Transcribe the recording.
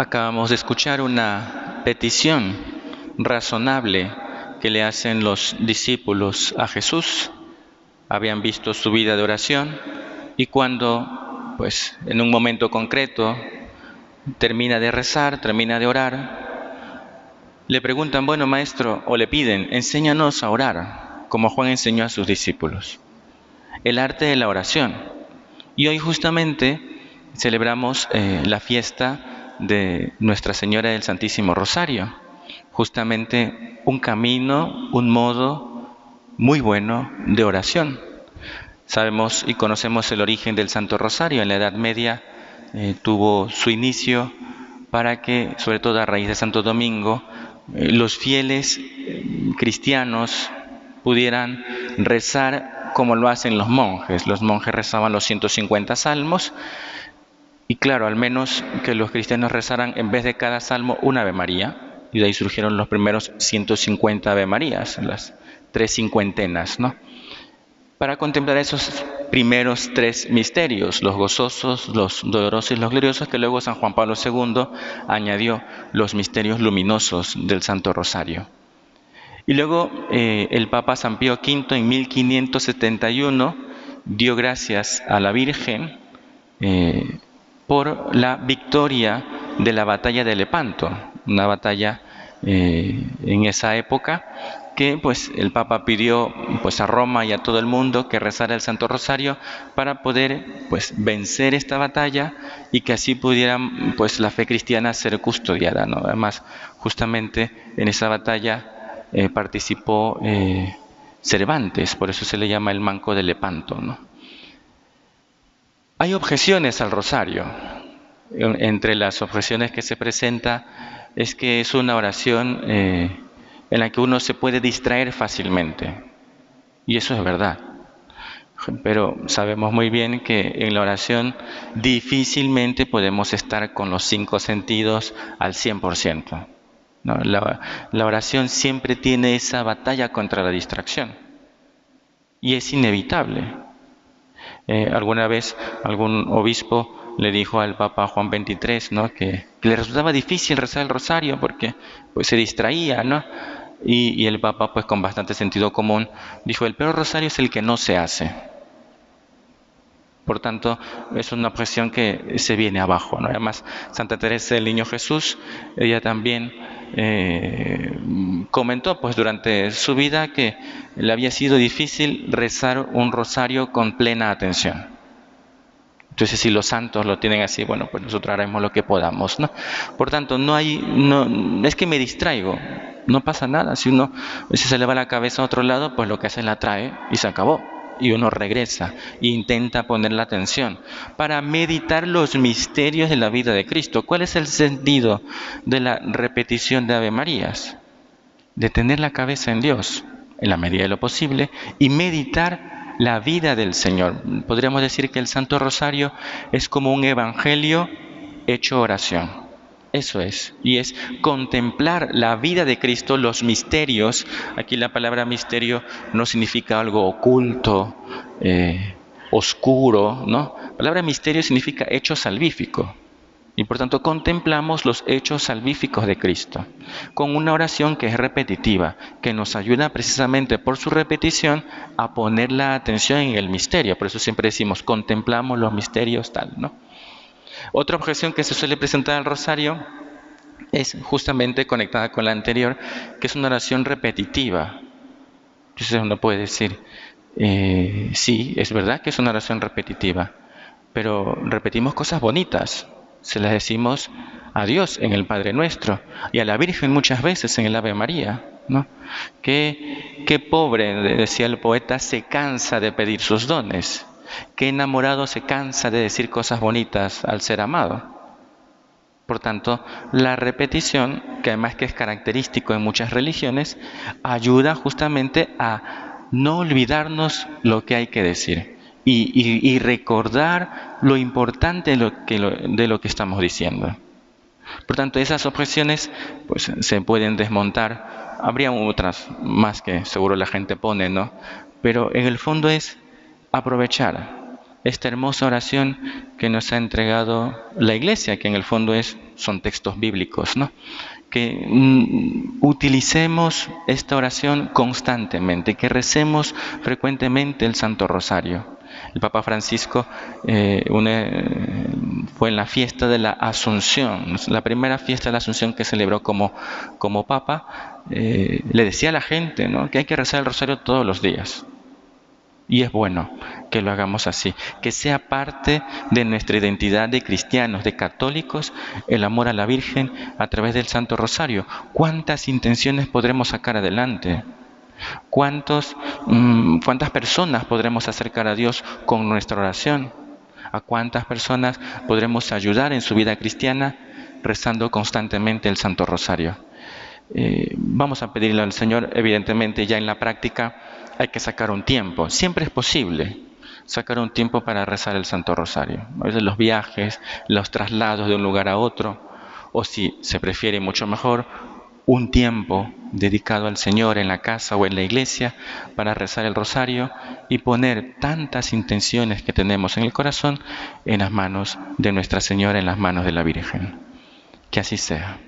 Acabamos de escuchar una petición razonable que le hacen los discípulos a Jesús. Habían visto su vida de oración y cuando, pues, en un momento concreto, termina de rezar, termina de orar, le preguntan, bueno, maestro, o le piden, enséñanos a orar, como Juan enseñó a sus discípulos. El arte de la oración. Y hoy justamente celebramos eh, la fiesta de Nuestra Señora del Santísimo Rosario. Justamente un camino, un modo muy bueno de oración. Sabemos y conocemos el origen del Santo Rosario. En la Edad Media eh, tuvo su inicio para que, sobre todo a raíz de Santo Domingo, eh, los fieles eh, cristianos pudieran rezar como lo hacen los monjes. Los monjes rezaban los 150 salmos y claro, al menos que los cristianos rezaran en vez de cada salmo una Ave María, y de ahí surgieron los primeros 150 Ave Marías, las tres cincuentenas, ¿no? Para contemplar esos primeros tres misterios, los gozosos, los dolorosos y los gloriosos, que luego San Juan Pablo II añadió los misterios luminosos del Santo Rosario. Y luego eh, el Papa San Pío V en 1571 dio gracias a la Virgen eh, por la victoria de la batalla de Lepanto, una batalla eh, en esa época que pues el Papa pidió pues a Roma y a todo el mundo que rezara el Santo Rosario para poder pues vencer esta batalla y que así pudiera pues la fe cristiana ser custodiada, ¿no? Además, justamente en esa batalla eh, participó eh, Cervantes, por eso se le llama el Manco de Lepanto, ¿no? Hay objeciones al rosario. Entre las objeciones que se presenta es que es una oración eh, en la que uno se puede distraer fácilmente. Y eso es verdad. Pero sabemos muy bien que en la oración difícilmente podemos estar con los cinco sentidos al 100%. La, la oración siempre tiene esa batalla contra la distracción. Y es inevitable. Eh, alguna vez algún obispo le dijo al Papa Juan XXIII ¿no? que, le resultaba difícil rezar el rosario porque pues, se distraía, ¿no? Y, el Papa, pues con bastante sentido común, dijo, el peor rosario es el que no se hace. Por tanto, es una objeción que se viene abajo. ¿no? Además, Santa Teresa del Niño Jesús, ella también eh, comentó pues durante su vida que le había sido difícil rezar un rosario con plena atención. Entonces, si los santos lo tienen así, bueno, pues nosotros haremos lo que podamos, ¿no? Por tanto, no hay, no, es que me distraigo, no pasa nada. Si uno si se le va la cabeza a otro lado, pues lo que hace la trae y se acabó y uno regresa e intenta poner la atención para meditar los misterios de la vida de Cristo. ¿Cuál es el sentido de la repetición de Ave Marías? De tener la cabeza en Dios, en la medida de lo posible, y meditar la vida del Señor. Podríamos decir que el Santo Rosario es como un evangelio hecho oración. Eso es, y es contemplar la vida de Cristo, los misterios. Aquí la palabra misterio no significa algo oculto, eh, oscuro, ¿no? La palabra misterio significa hecho salvífico. Y por tanto contemplamos los hechos salvíficos de Cristo, con una oración que es repetitiva, que nos ayuda precisamente por su repetición a poner la atención en el misterio. Por eso siempre decimos, contemplamos los misterios tal, ¿no? Otra objeción que se suele presentar al rosario es justamente conectada con la anterior, que es una oración repetitiva. Entonces uno puede decir, eh, sí, es verdad que es una oración repetitiva, pero repetimos cosas bonitas, se las decimos a Dios en el Padre Nuestro y a la Virgen muchas veces en el Ave María. ¿no? Qué, qué pobre, decía el poeta, se cansa de pedir sus dones. ¿Qué enamorado se cansa de decir cosas bonitas al ser amado? Por tanto, la repetición, que además que es característico en muchas religiones, ayuda justamente a no olvidarnos lo que hay que decir y, recordar lo importante de lo, que, estamos diciendo. Por tanto, esas objeciones pues, se pueden desmontar. Habría otras más que seguro la gente pone, ¿no? Pero en el fondo es aprovechar, esta hermosa oración que nos ha entregado la Iglesia, que en el fondo es, son textos bíblicos, ¿no? que mm, utilicemos esta oración constantemente, que recemos frecuentemente el Santo Rosario. El Papa Francisco eh, fue en la fiesta de la Asunción, la primera fiesta de la Asunción que celebró como, como Papa, eh, le decía a la gente que hay que rezar el rosario todos los días. Y es bueno que lo hagamos así, que sea parte de nuestra identidad de cristianos, de católicos, el amor a la Virgen a través del Santo Rosario. ¿Cuántas intenciones podremos sacar adelante? ¿Cuántos, mm, ¿Cuántas personas podremos acercar a Dios con nuestra oración? ¿A cuántas personas podremos ayudar en su vida cristiana rezando constantemente el Santo Rosario? Eh, vamos a pedirle al Señor, evidentemente ya en la práctica, hay que sacar un tiempo. Siempre es posible sacar un tiempo para rezar el Santo Rosario. A veces los viajes, los traslados de un lugar a otro, o si se prefiere mucho mejor, un tiempo dedicado al Señor en la casa o en la iglesia para rezar el rosario y poner tantas intenciones que tenemos en el corazón en las manos de Nuestra Señora, en las manos de la Virgen. Que así sea.